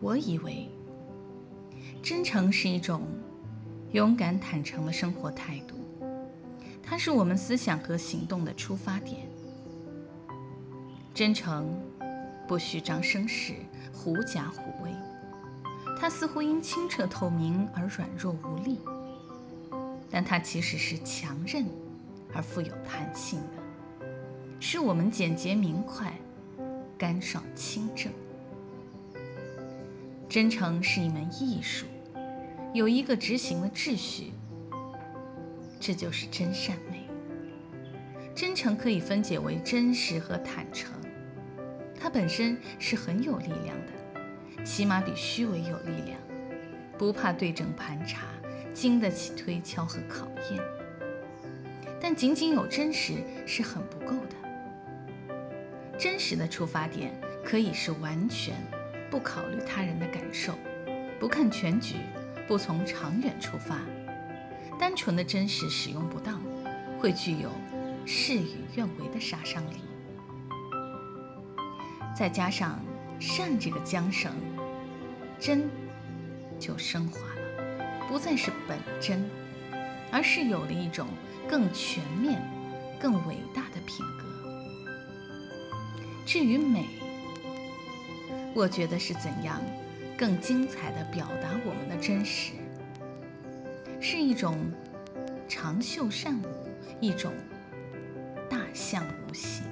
我以为，真诚是一种勇敢坦诚的生活态度，它是我们思想和行动的出发点。真诚不虚张声势、狐假虎威，它似乎因清澈透明而软弱无力，但它其实是强韧而富有弹性的，是我们简洁明快、干爽清正。真诚是一门艺术，有一个执行的秩序，这就是真善美。真诚可以分解为真实和坦诚，它本身是很有力量的，起码比虚伪有力量，不怕对症盘查，经得起推敲和考验。但仅仅有真实是很不够的，真实的出发点可以是完全。不考虑他人的感受，不看全局，不从长远出发，单纯的真实使用不当，会具有事与愿违的杀伤力。再加上善这个缰绳，真就升华了，不再是本真，而是有了一种更全面、更伟大的品格。至于美。我觉得是怎样更精彩的表达我们的真实，是一种长袖善舞，一种大象无形。